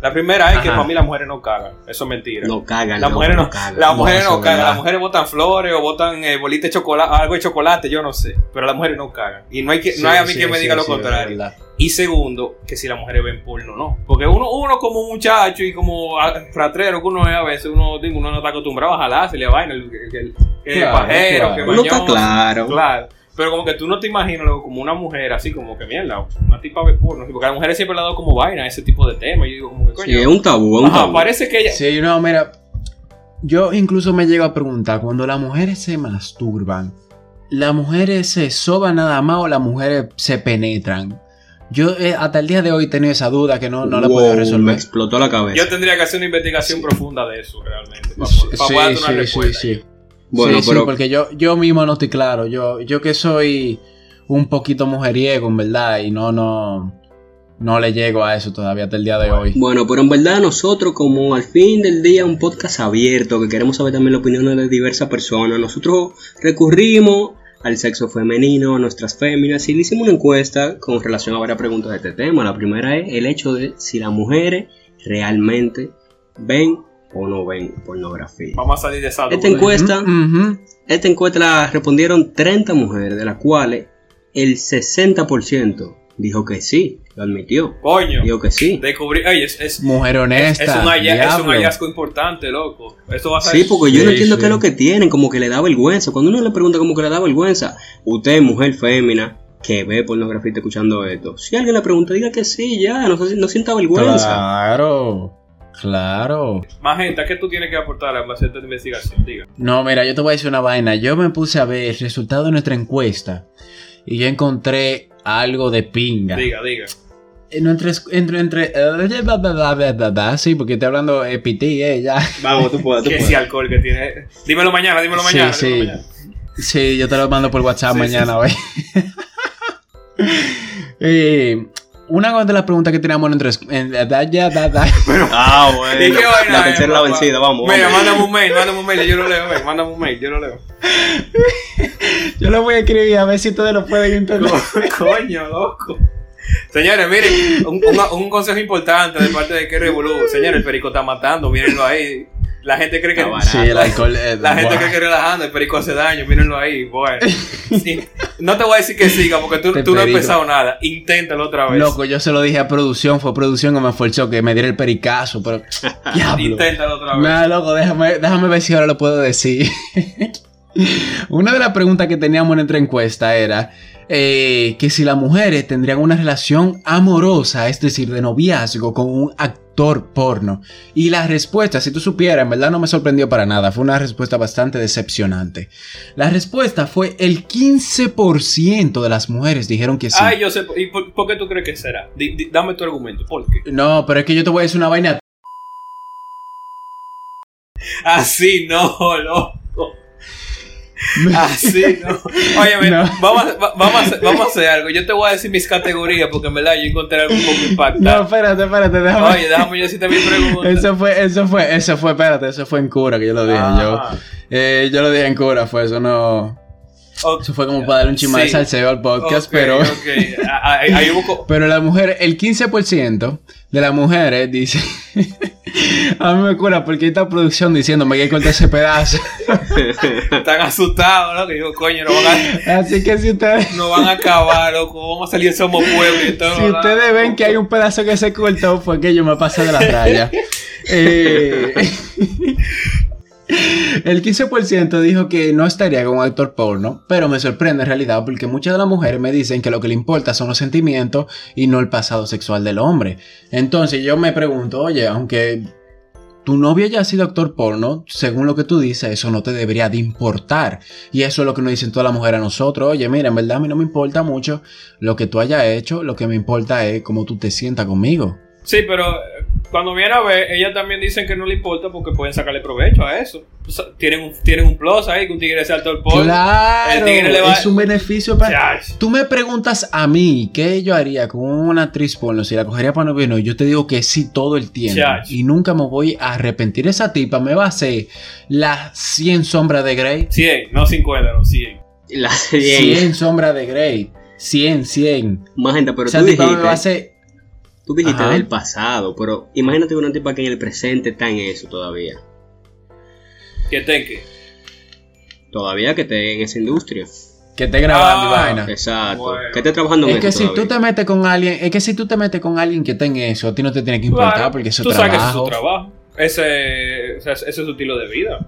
La primera es que para mí las mujeres no cagan, eso es mentira. no cagan. Las mujeres no, cagan. las mujeres no cagan, las mujeres botan flores o botan eh, bolitas de chocolate, algo de chocolate, yo no sé, pero las mujeres no cagan. Y no hay que, no hay a mí Sí, que me sí, diga lo contrario. Y segundo, que si las mujeres ven porno, no. Porque uno, uno como muchacho y como ah, fratrero que uno es a veces, uno, uno no está acostumbrado a jalarse, le vaina, el, el, el- el Claro, pajero, claro. que Uno está mañoso. claro. Claro. Pero como que tú no te imaginas luego como una mujer así, como que mierda, una tipa ve porno. Porque a las mujeres siempre le ha dado como vaina ese tipo de tema. Y yo digo, como que coño. Sí, es un tabú, es un Ajá, tabú. parece que ella. Sí, no, mira. Yo incluso me llego a preguntar, cuando las mujeres se masturban, ¿las mujeres se soban nada más o las mujeres se penetran? Yo eh, hasta el día de hoy he tenido esa duda que no, no la he Wow, podido Me resolver. explotó la cabeza. Yo tendría que hacer una investigación profunda de eso, realmente. Para, Sí, para poder dar una sí, respuesta. sí, sí. Bueno, Sí, sí, pero porque yo, yo mismo no estoy claro. Yo, yo que soy un poquito mujeriego, en verdad, y no, no, no le llego a eso todavía hasta el día de hoy. Bueno, pero en verdad nosotros como al fin del día un podcast abierto, que queremos saber también la opinión de diversas personas, nosotros recurrimos al sexo femenino, a nuestras féminas, y le hicimos una encuesta con relación a varias preguntas de este tema. La primera es el hecho de si las mujeres realmente ven o no ven pornografía. Vamos a salir de esa Esta duda. encuesta, Ujú. esta encuesta la respondieron 30 mujeres, de las cuales el 60% dijo que sí, lo admitió. Coño, Dijo que sí. descubrí. Oye, es, es, Mujer es, honesta. es un es hallazgo importante, loco. Esto va a ser. Sí, porque yo no entiendo sí. qué es lo que tienen, como que le da vergüenza. Cuando uno le pregunta como que le da vergüenza, usted, mujer fémina, que ve pornografía y está escuchando esto, si alguien le pregunta, diga que sí, ya, no, no sienta vergüenza. Claro, claro. Magenta, ¿qué tú tienes que aportar a hacer esta investigación? Diga. No, mira, yo te voy a decir una vaina. Yo me puse a ver el resultado de nuestra encuesta y yo encontré algo de pinga. Diga, diga. Entre, entre, entre, eh, sí, porque estoy hablando de pití, eh, ya. Vamos, tú puedes, ¿Qué ese alcohol que tiene? Dímelo mañana, dímelo Sí, mañana. sí. dímelo mañana. Sí, yo te lo mando por WhatsApp Sí, mañana, güey. Eh, una de las preguntas que teníamos entre... En, da, ya, da, da. Ah, bueno. ¿Y qué vaina La tercera la vencida, vamos. Mira, vamos. mándame un mail, mándame un mail, yo lo leo, ven, mándame un mail, yo lo leo. Yo lo voy a escribir a ver si ustedes lo pueden entender. Coño, loco. Señores, miren, un, un- un consejo importante de parte de que Revolú. Señores, el perico está matando, mírenlo ahí. La gente cree que. Sí, el alcohol... eh, La gente cree que relajando, el perico hace daño, mírenlo ahí. Bueno, Sí. no te voy a decir que siga porque tú, tú no has empezado nada. Inténtalo otra vez. Loco, yo se lo dije a producción, fue producción que me esforzó que me diera el pericazo, pero... Diablo. Inténtalo otra vez. Nada, loco, déjame, déjame ver si ahora lo puedo decir. Una de las preguntas que teníamos en nuestra encuesta era eh, que si las mujeres tendrían una relación amorosa, es decir, de noviazgo con un actor porno. Y la respuesta, si tú supieras, en verdad no me sorprendió para nada, fue una respuesta bastante decepcionante. La respuesta fue el 15% de las mujeres dijeron que sí. Ay, yo sé. ¿Y por, por qué tú crees que será? Dame tu argumento. ¿Por qué? No, pero es que yo te voy a decir una vaina. Así no, loco. Así no. Oye, No. vamos, a- va- vamos, a hacer, vamos a hacer algo. Yo te voy a decir mis categorías porque en verdad yo encontré algo un poco No, impactante. espérate, espérate, déjame. Oye, déjame yo decirte mi pregunta. Eso fue, eso fue, eso fue, espérate, eso fue en cura que yo lo dije. Yo, Ah, eh, yo lo dije en cura, fue eso, no. Eso fue como para darle un chisme de Sí. salseo al podcast, pero. Ah, Ahí ahí hubo. Pero la mujer, el 15% de las mujeres dice. a mí me cura porque esta producción diciéndome que hay que cortar ese pedazo. Están asustados, ¿no? Que digo, coño, no van a, Así que si ustedes. no van a acabar, loco. Vamos a salir somos pueblo y todo. Si ustedes ven que hay un pedazo que se cortó, fue que yo me pasé de la raya. Eh, el 15% dijo que no estaría con un actor porno, pero me sorprende en realidad porque muchas de las mujeres me dicen que lo que le importa son los sentimientos y no el pasado sexual del hombre. Entonces yo me pregunto, oye, aunque tu novio haya sido actor porno, según lo que tú dices, eso no te debería de importar. Y eso es lo que nos dicen todas las mujeres a nosotros. Oye, mira, en verdad a mí no me importa mucho lo que tú hayas hecho, lo que me importa es cómo tú te sientas conmigo. Sí, pero eh, cuando viene a ver, ellas también dicen que no le importa porque pueden sacarle provecho a eso. O sea, tienen, un, tienen un plus ahí que un tigre. Claro, el tigre le va- es un beneficio para... Tú me preguntas a mí qué yo haría con una actriz porno si la cogería para novio, no, yo te digo que sí todo el tiempo. Y nunca me voy a arrepentir. Esa tipa me va a hacer las 100 sombras de Grey. 100, no 50, no 100. La serie. 100 sombras de Grey. 100, 100. Más gente, pero Esa tú tipa me dijiste, va a hacer... tú dijiste Ajá. del pasado, pero imagínate una tipa que en el presente está en eso todavía. Que tenque. Todavía que esté en esa industria. Que esté grabando y Ah, vaina. Exacto. Bueno. Que esté trabajando en Es que eso si tú te metes con alguien, es que si tú te metes con alguien que tenga eso, a ti no te tiene que importar Claro, porque eso tú es sabes que ese es su trabajo. trabajo. Ese, o sea, ese es su estilo de vida.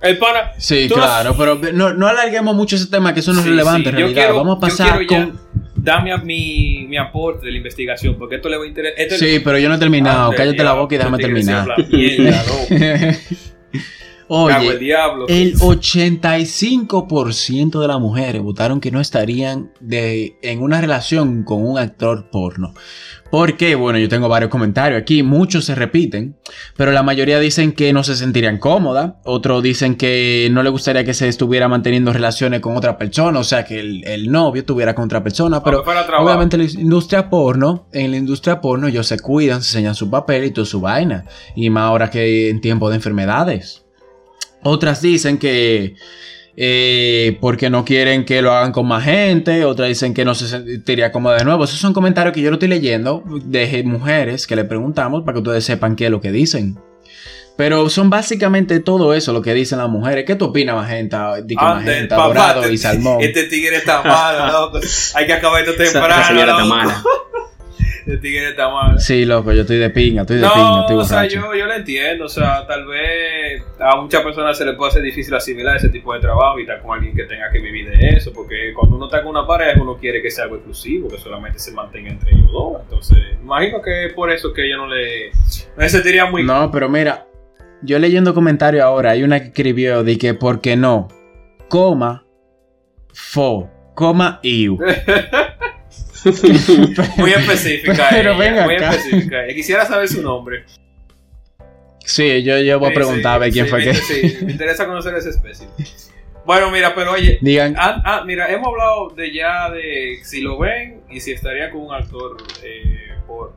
El pana. Sí, tú claro, has- pero no, no alarguemos mucho ese tema, que eso no es Sí, relevante sí, en yo realidad. quiero- Vamos a yo pasar quiero ya con. Dame a mi, mi aporte de la investigación, porque esto le va a interesar. Sí, pero yo no he terminado. Ande, Cállate la boca y déjame terminar. Cago el Oye, diablo. el 85% de las mujeres votaron que no estarían de, en una relación con un actor porno. ¿Por qué? Bueno, yo tengo varios comentarios aquí, muchos se repiten, pero la mayoría dicen que no se sentirían cómodas, otros dicen que no le gustaría que se estuviera manteniendo relaciones con otra persona, o sea, que el, el novio estuviera con otra persona, pero obviamente en la industria porno, en la industria porno ellos se cuidan, se enseñan su papel y toda su vaina, y más ahora que en tiempo de enfermedades. Otras dicen que eh, porque no quieren que lo hagan con más gente. Otras dicen que no se sentiría cómoda de nuevo. Esos son comentarios que yo lo estoy leyendo de mujeres que le preguntamos para que ustedes sepan qué es lo que dicen. Pero son básicamente todo eso lo que dicen las mujeres. ¿Qué tú opinas, Magenta? Ande, Magenta, papá, Dorado te- y Salmón. Este tigre está malo, loco. Hay que acabar esto temprano. esa señora está loco. mala. Tigre está malo. Sí, loco, yo estoy de pinga, estoy de pinga, No, estoy o sea, yo, yo lo entiendo. O sea, tal vez a muchas personas se les puede hacer difícil asimilar ese tipo de trabajo y estar con alguien que tenga que vivir de eso. Porque cuando uno está con una pareja, uno quiere que sea algo exclusivo, que solamente se mantenga entre ellos dos. Entonces, imagino que es por eso que ella no le. No se sentiría muy. No, pero mira, yo leyendo comentarios ahora, hay una que escribió de que por qué no, coma, fo, coma, iu. Muy específica. Pero ella, venga muy acá. específica. Quisiera saber su nombre. Sí, yo, yo voy a Sí, preguntar a ver quién sí, fue me, que. Sí, me interesa conocer esa especie. Bueno, mira, pero oye, Digan, ah, ah, mira, hemos hablado de ya de si lo ven y si estaría con un actor eh, por.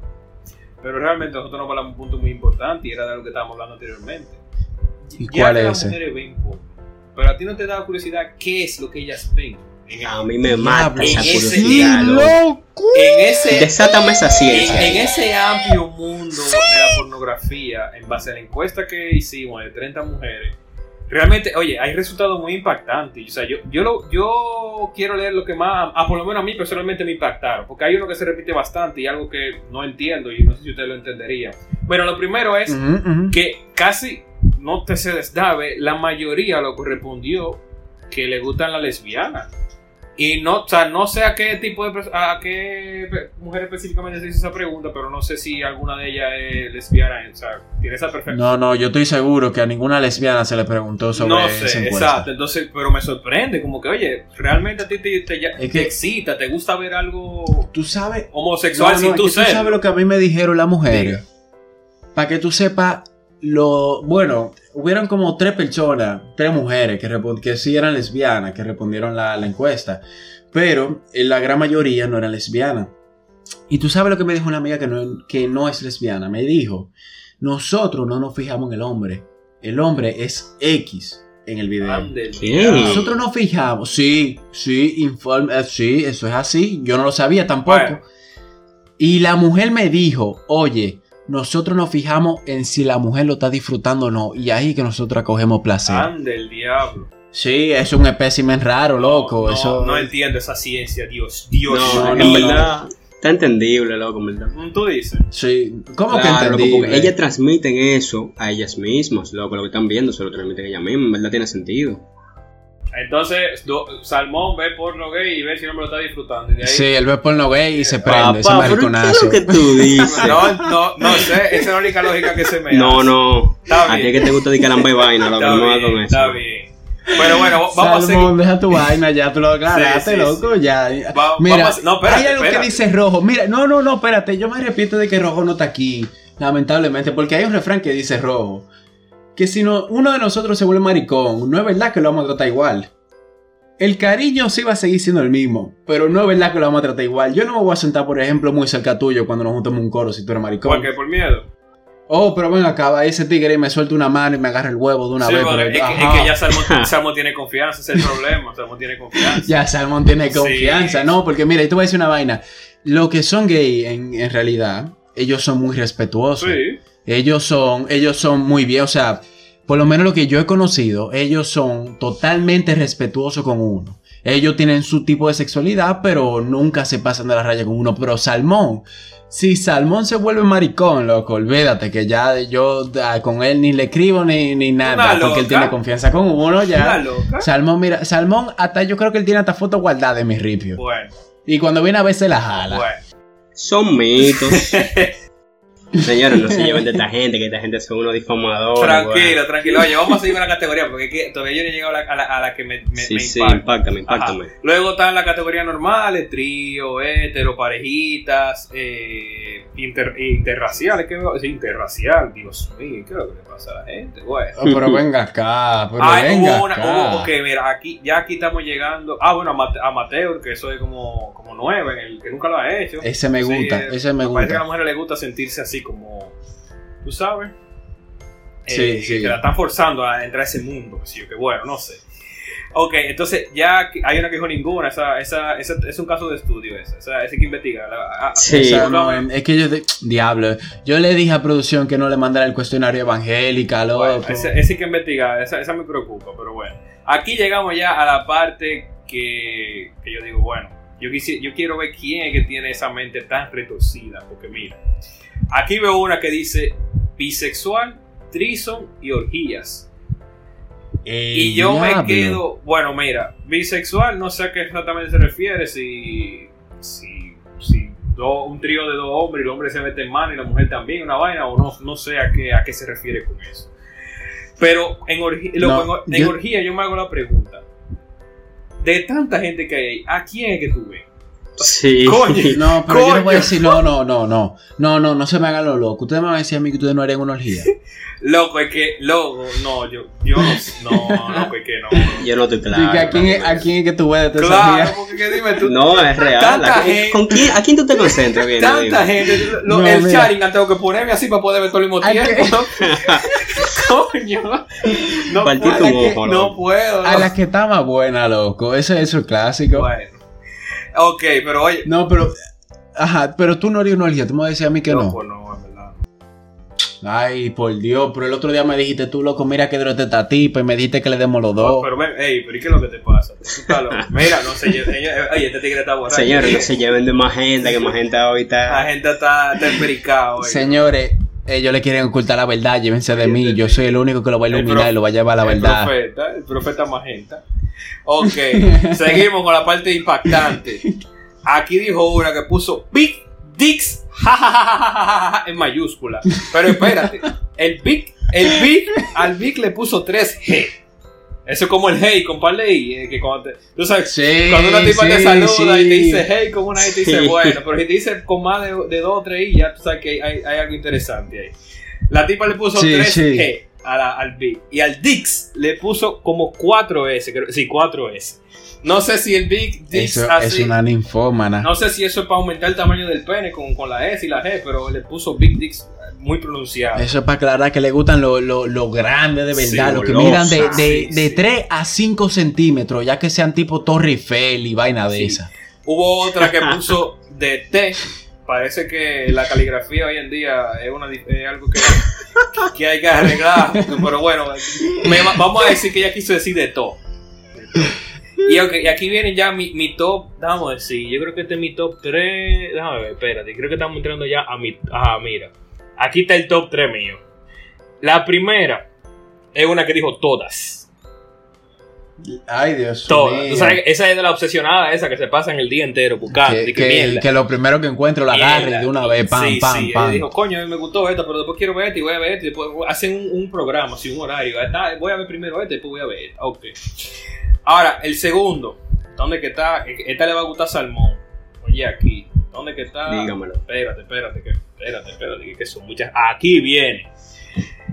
Pero realmente nosotros nos hablamos de un punto muy importante y era de lo que estábamos hablando anteriormente. ¿Y Ya cuál es las ese? mujeres ven pero a ti no te da curiosidad qué es lo que ellas ven. En, A mí me mata esa curiosidad, en ese, Desátame esa en, ciencia. en ese amplio mundo de la pornografía, en base a la encuesta que hicimos de 30 mujeres, realmente, oye, hay resultados muy impactantes. O sea, yo, yo, lo, yo quiero leer lo que más, ah, por lo menos a mí personalmente me impactaron, porque hay uno que se repite bastante y algo que no entiendo y no sé si ustedes lo entenderían. Bueno, lo primero es Ujú, ujú. que casi, no te se desdabe, la mayoría lo correspondió que le gustan las lesbianas. Y no, o sea, no sé a qué tipo de a qué mujer específicamente se hizo esa pregunta, pero no sé si alguna de ellas es lesbiana, o sea, tiene esa perfección. No, no, yo estoy seguro que a ninguna lesbiana se le preguntó sobre No sé, exacto. Entonces, pero me sorprende, como que, oye, realmente a ti te, te- Es te que- excita, te gusta ver algo Tú sabes, homosexual No, no, sin tú ser. tú sabes lo que a mí me dijeron las mujeres. Para que tú sepas lo. Bueno, hubieron como tres personas, tres mujeres que, que sí eran lesbianas, que respondieron la, la encuesta. Pero eh, la gran mayoría no eran lesbianas. Y tú sabes lo que me dijo una amiga que no, que no es lesbiana. Me dijo: Nosotros no nos fijamos en el hombre. El hombre es X en el video. Sí. Nosotros nos fijamos, sí, sí, informe, eh, sí, eso es así. Yo no lo sabía tampoco. Bueno. Y la mujer me dijo, oye, nosotros nos fijamos en si la mujer lo está disfrutando o no. Y ahí que nosotros acogemos placer. Ande el diablo. Sí, es un espécimen raro, loco. No, eso. no entiendo esa ciencia, Dios. Dios No, no, en verdad, está entendible, loco, en verdad. Tú dices. Sí. ¿Cómo Claro, que loco, entendí? porque ellas transmiten eso a ellas mismas, loco, lo que están viendo se lo transmiten ellas mismas, en verdad tiene sentido. Entonces, do- Salmón ve porno gay y ve si no me lo está disfrutando. Y de ahí, Sí, él ve porno gay y se prende. ese Papá, pero ¿qué es mariconazo. lo que tú dices? No, no, no sé, esa es la única lógica que se me No, hace. no. Está A ti que te gusta de que lambe vaina, loco, Está no bien, con eso. está bien. Pero bueno, vamos a seguir. Salmón, deja tu vaina, ya tú lo aclaraste, Sí, sí, loco, ya. Va- Mira, vamos a- no, espérate, hay algo espérate. que dice rojo. Mira, no, no, no, espérate, yo me repito de que rojo no está aquí, lamentablemente, porque hay un refrán que dice rojo. Que si no, uno de nosotros se vuelve maricón, no es verdad que lo vamos a tratar igual. El cariño sí va a seguir siendo el mismo, pero no es verdad que lo vamos a tratar igual. Yo no me voy a sentar, por ejemplo, muy cerca tuyo cuando nos juntemos un coro si tú eres maricón. ¿Por qué? Por miedo. Oh, pero ven acá, ese tigre y me suelta una mano y me agarra el huevo de una Sí, vez. porque pero- es, que, es ajá. que ya Salmón, Salmón tiene confianza, ese es el problema. Salmón tiene confianza. Ya, Salmón tiene Sí. confianza, ¿no? Porque mira, y te voy a decir una vaina. Lo que son gay en, en realidad, ellos son muy respetuosos. Sí. Ellos son, ellos son muy bien, o sea, por lo menos lo que yo he conocido, ellos son totalmente respetuosos con uno. Ellos tienen su tipo de sexualidad, pero nunca se pasan de la raya con uno. Pero Salmón, si Salmón se vuelve maricón, loco, olvídate que ya yo ah, con él ni le escribo ni, ni nada, porque él tiene confianza con uno Una ya. loca. Salmón, mira, Salmón, hasta yo creo que él tiene hasta foto guardada en mi ripio. Bueno, Y cuando viene a veces la jala. bueno. Son mitos. Señores, no se lleven de esta gente, que esta gente son unos difamadores. Tranquilo, tranquilo. Oye, vamos a seguir con la categoría porque es que todavía yo no he llegado a la, a la, a la que me, me, Sí, me sí, impacta. impactame, impactame. Luego están las categorías normales, trío, hetero, parejitas, eh, inter, interraciales, ¿qué veo? Sí, interracial, Dios mío, ¿qué es lo que le pasa a la gente? Bueno. Oh, pero venga acá, pero Ay, venga hubo una, acá. hubo- ok, mira, aquí, ya aquí estamos llegando. Ah, bueno, Amate- Amateur, que eso es como, como nueve, en el que nunca lo ha hecho. Ese me gusta, eh, ese me Parece que a gusta. la mujer le gusta sentirse así como, tú sabes, Sí, Eh, sí. que la están forzando a entrar a ese mundo, que sí, que bueno, no sé. Ok, entonces ya hay una que dijo ninguna, esa, esa, esa- es un caso de estudio esa, esa, esa hay que investigar. La- a- Sí. No, no, es que yo, de- diablo, yo le dije a producción que no le mandara el cuestionario evangélica, loco. Bueno, ese, ese hay que investigar, esa, esa me preocupa, pero bueno. Aquí llegamos ya a la parte que, que yo digo, bueno, yo, quisi- yo quiero ver quién es que tiene esa mente tan retorcida, porque mira, aquí veo una que dice bisexual, trison y orgías. Y yo me quedo, bueno, mira, bisexual, no sé a qué exactamente se refiere, si, si, si do- un trío de dos hombres y el hombre se mete en mano y la mujer también, una vaina, o no, no sé a qué, a qué se refiere con eso. Pero en, No, orgía yo me hago la pregunta, de tanta gente que hay ahí, ¿a quién es que tú ves? Sí. Coño. No, pero yo no voy a decir, no, no, no, no, no, no, no se me hagan lo loco. Ustedes me van a decir a mí que ustedes no harían una orgía. Loco, es que, loco, no, yo, yo no, no, loco, es que no. Yo no estoy ¿Y claro. que a, quién es, ¿A quién es que tú ves Claro, porque que dime tú, No, es real. Tanta ¿A, quién- gente- ¿con quién, ¿A quién tú te concentras? Bien, Tanta dime? gente, lo- No, el mira. Sharingan tengo que ponerme así para poder ver todo al mismo tiempo. Coño, no puedo, tu ojo, no loco. puedo. A no. la que está más buena, loco. Eso, eso es clásico. Bueno. Ok, pero oye, No, pero. Ajá, pero tú no harías una orgía. Tú me vas a decir a mí que no. loco, no, en verdad. Ay, por Dios. Pero el otro día me dijiste tú, loco, mira que drote esta tipa. Y me dijiste que le demos los No, dos. pero ven, ey, pero ¿y qué es lo que te pasa? Loco. Mira, no sé, oye, este tigre está borracho. Señores, no se lleven de magenta, que magenta hoy La está. gente está, está empericada, oye. Señores, ellos le quieren ocultar la verdad. Llévense de mí. Yo soy el único que lo va a iluminar y lo va a llevar a la el verdad. profeta, el profeta magenta. Ok, seguimos con la parte impactante. Aquí dijo una que puso Big Dicks en mayúscula. Pero espérate, el Big, el Big, al Big le puso 3G. Eso es como el hey I, eh, que cuando te- tú sabes, Sí, cuando una tipa te sí, saluda sí. y te dice hey con una I te dice bueno, pero si te dice con más de, de dos o tres I, ya tú sabes que hay, algo interesante ahí. La tipa le puso 3G sí. a la- al Big y al Dix le puso como 4S, creo, sí, 4S. No sé si el Big Dix Eso así, es una ninfómana. no sé si eso es para aumentar el tamaño del pene con, con la S y la G, pero le puso Big Dix muy pronunciado. Eso es para aclarar que le gustan los lo, lo grandes de verdad, Sí, los que miran de, de, Sí, de sí. 3 a 5 centímetros, ya que sean tipo Torre Eiffel y vaina de Sí. esa. Hubo otra que puso de T. Parece que la caligrafía hoy en día es, una, es algo que, que hay que arreglar. Pero bueno, me- vamos a decir que ella quiso decir de todo. Y, ok, y aquí viene ya mi, mi top, vamos a decir, yo creo que este es mi top 3. Déjame ver, espérate, creo que estamos entrando ya a mi. Ajá, mira. Aquí está el top 3 mío. La primera es una que dijo todas. Ay, Dios Todas. Tú sabes, esa es de la obsesionada, esa que se pasa en el día entero buscando. que, y que lo primero que encuentro lo agarre de una vez, pam, sí, pam, sí. pam. Dijo, coño, a mí me gustó esta, pero después quiero ver esta y voy a ver esta. Y después hacen un, un programa, así, un horario. Esta, voy a ver primero esta y después voy a ver esta. Ok. Ahora, el segundo. ¿Dónde que está? Esta le va a gustar Salmón. Oye, aquí. ¿Dónde que está? Dígamelo. Espérate, espérate, que, espérate, espérate, que, son muchas. Aquí viene.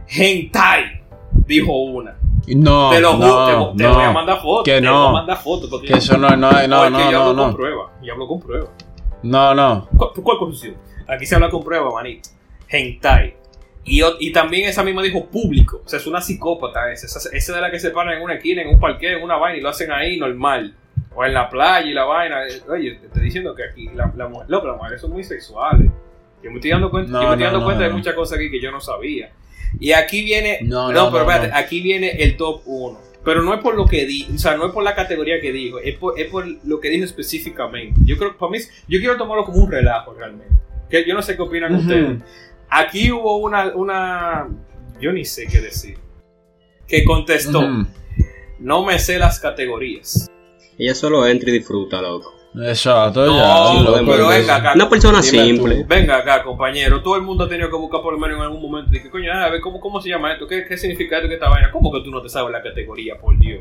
Hentai. Dijo una. No, te lo no, juro, te, te no, voy a mandar fotos. que te no. voy a mandar fotos. Porque, Que eso no, no, no, porque no, yo no, hablo con no, prueba. Yo hablo con prueba. no, no. ¿Cuál, cuál confusión? Aquí se habla con prueba, manito. Hentai. Y, y también esa misma dijo público. O sea, es una psicópata esa. Esa, esa de la que se paran en una esquina, en un parque, en una vaina y lo hacen ahí normal. O en la playa y la vaina. Oye, te estoy diciendo que aquí la, la mujer, loco, las mujeres son muy sexuales. Yo me estoy dando cuenta, No, yo me estoy dando no, cuenta de no. muchas cosas aquí que yo no sabía. Y aquí viene. No, pero espérate, aquí viene el top 1. Pero no es por lo que di, o sea, no es por la categoría que dijo, es por, es por lo que dijo específicamente. Yo creo para mí, yo quiero tomarlo como un relajo realmente. Que yo no sé qué opinan Ujú. ustedes. Aquí hubo una, una, yo ni sé qué decir, que contestó, Ujú. no me sé las categorías. Ella solo entra y disfruta, loco. Exacto, No, ya. loco, pero venga acá. Una persona tú. simple. Venga acá, compañero. Todo el mundo ha tenido que buscar por lo menos en algún momento. Dije, coño, a ver, ¿cómo, cómo se llama esto? ¿Qué, ¿Qué significa esto? ¿Qué esta vaina? ¿Cómo que tú no te sabes la categoría, por Dios?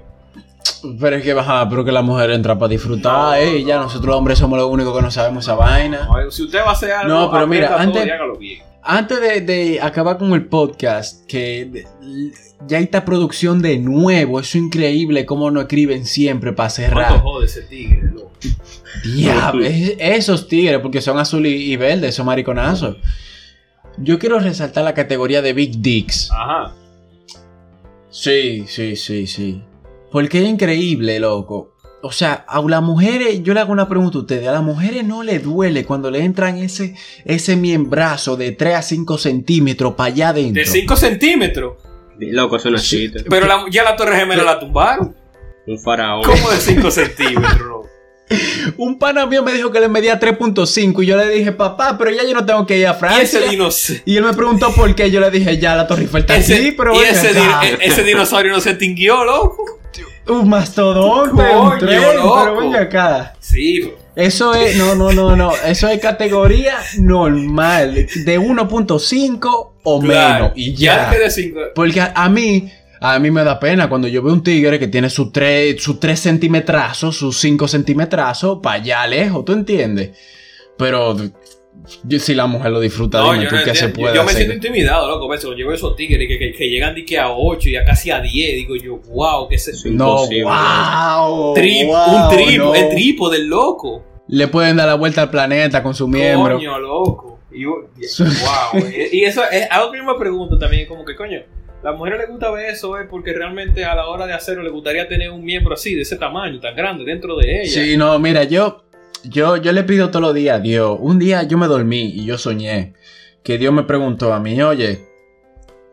Pero es que, ajá, pero que la mujer entra para disfrutar, No, eh, y ya no. nosotros los hombres somos los únicos que no sabemos esa vaina. No, si usted va a hacer algo, No, pero mira, todo antes- y hágalo bien. Antes de, de acabar con el podcast, que ya hay esta producción de nuevo, eso es increíble cómo nos escriben siempre para ¿Cuánto cerrar. jode ese tigre, loco? Diablo, es- esos tigres, porque son azul y, y verde, esos mariconazos. Yo quiero resaltar la categoría de Big Dicks. Ajá. Sí, sí, sí, sí. Porque es increíble, loco. O sea, a las mujeres, yo le hago una pregunta a ustedes, a las mujeres no le duele cuando le entran ese, ese miembrazo de 3 a 5 centímetros para allá adentro. De 5 centímetros. Loco, es una Sí. chiste. Pero la- ya la Torre Gemela la tumbaron. Un faraón. ¿Cómo de 5 centímetros? loco? Un pana mío me dijo que le medía 3.5 y yo le dije, papá, pero ya yo no tengo que ir a Y Francia. ese dinosaurio. Y él me preguntó por qué. Yo le dije, ya la Torre Eiffel está Ese, aquí, pero y ese, acá". di- e- ese dinosaurio no se extinguió, loco. Un mastodonte, un tren, pero ven acá. Sí, Eso es, no, no, no, no. Eso es categoría normal. De 1.5 o claro. menos. Y ya. que de 5. Porque a, a mí, a mí me da pena cuando yo veo un tigre que tiene sus 3 sus tres centimetrazos, sus 5 centimetrazos, para allá lejos, ¿tú entiendes? Pero yo- si la mujer lo disfruta, No, dime tú no qué se puede Yo, yo me siento intimidado, loco. ¿ves? Cuando yo veo esos tigres que, que, que llegan de que a 8 y a casi a 10, digo yo, wow, que se. No, wow, Tri- wow, un tripo, no. el tripo del loco. Le pueden dar la vuelta al planeta con su miembro. Coño, loco. Y, wow. y y eso es algo que yo me pregunto también, como que, coño, a las mujeres les gusta ver eso, es porque realmente a la hora de hacerlo les gustaría tener un miembro así, de ese tamaño, tan grande, dentro de ella. Sí, no, mira, yo, yo, yo le pido todos los días a Dios. Un día yo me dormí y yo soñé que Dios me preguntó a mí, oye,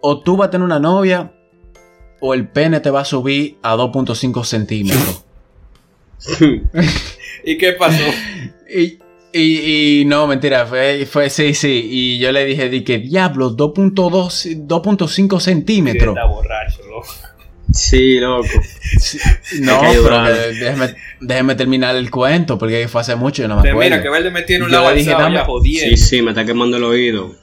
o tú vas a tener una novia o el pene te va a subir a 2.5 centímetros. ¿Y qué pasó? y, y, y no, mentira, fue, fue, sí, sí. Y yo le dije, di que diablo, 2.2, 2.5 Que centímetros. está borracho. Sí, loco. Sí, No, pero déjeme, déjeme terminar el cuento porque fue hace mucho y no me Te acuerdo. mira, que Verde me tiene un Yo lado le dije, dame-. Sí, sí, me está quemando el oído.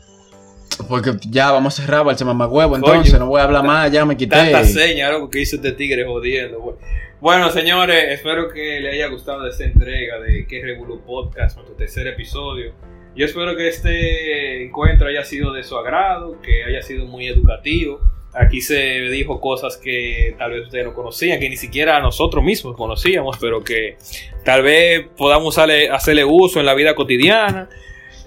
Porque ya vamos a cerrar, balse mamagüevo, entonces Coño. no voy a hablar más, ya me quité. Tanta seña, loco, que hizo este tigre jodiendo, güey. Bueno, señores, espero que le haya gustado esta entrega de Que Revolu Podcast, nuestro tercer episodio. Yo espero que este encuentro haya sido de su agrado, que haya sido muy educativo. Aquí se dijo cosas que tal vez ustedes no conocían, que ni siquiera nosotros mismos conocíamos, pero que tal vez podamos hacerle uso en la vida cotidiana.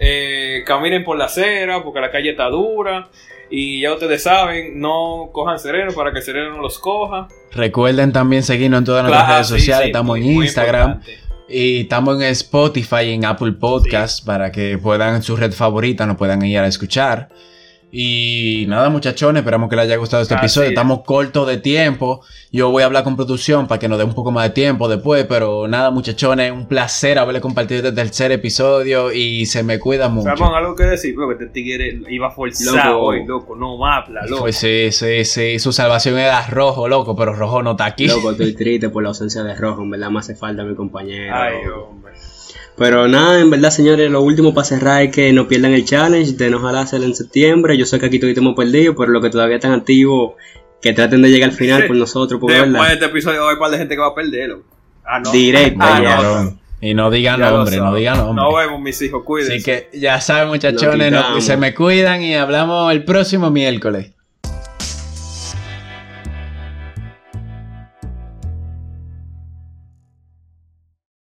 Eh, caminen por la acera, porque la calle está dura. Y ya ustedes saben, no cojan sereno para que el sereno no los coja. Recuerden también seguirnos en todas nuestras Claro, redes sí, sociales, sí, estamos en Instagram importante. y estamos en Spotify y en Apple Podcast para que puedan en su red favorita, nos puedan ir a escuchar. Y nada, muchachones, esperamos que les haya gustado este Así episodio. es. Estamos cortos de tiempo. Yo voy a hablar con producción para que nos dé un poco más de tiempo después. Pero nada, muchachones, un placer haberle compartido este tercer episodio y se me cuida mucho. Ramón, algo que decir, porque este tigre iba forzado Loco. hoy, loco, no habla, loco. Pues sí, sí, sí. Su salvación era rojo, loco, pero rojo no está aquí. Loco, estoy triste por la ausencia de Rojo. En verdad me hace falta mi compañero. Ay, loco. hombre. Pero nada, en verdad, señores, lo último para cerrar es que no pierdan el challenge de no ojalá hacerlo en septiembre. Yo sé que aquí todos hemos perdido, pero los que todavía están activos, que traten de llegar al final por nosotros, porque Después de este episodio haber un par de gente que va a perder, loco. Ah, no. Directo. Ah, no. Y no digan lo nombre, no digan nombre. Nos vemos, mis hijos, cuídense. Así que ya saben, Lo muchachones, no- se me cuidan y hablamos el próximo miércoles.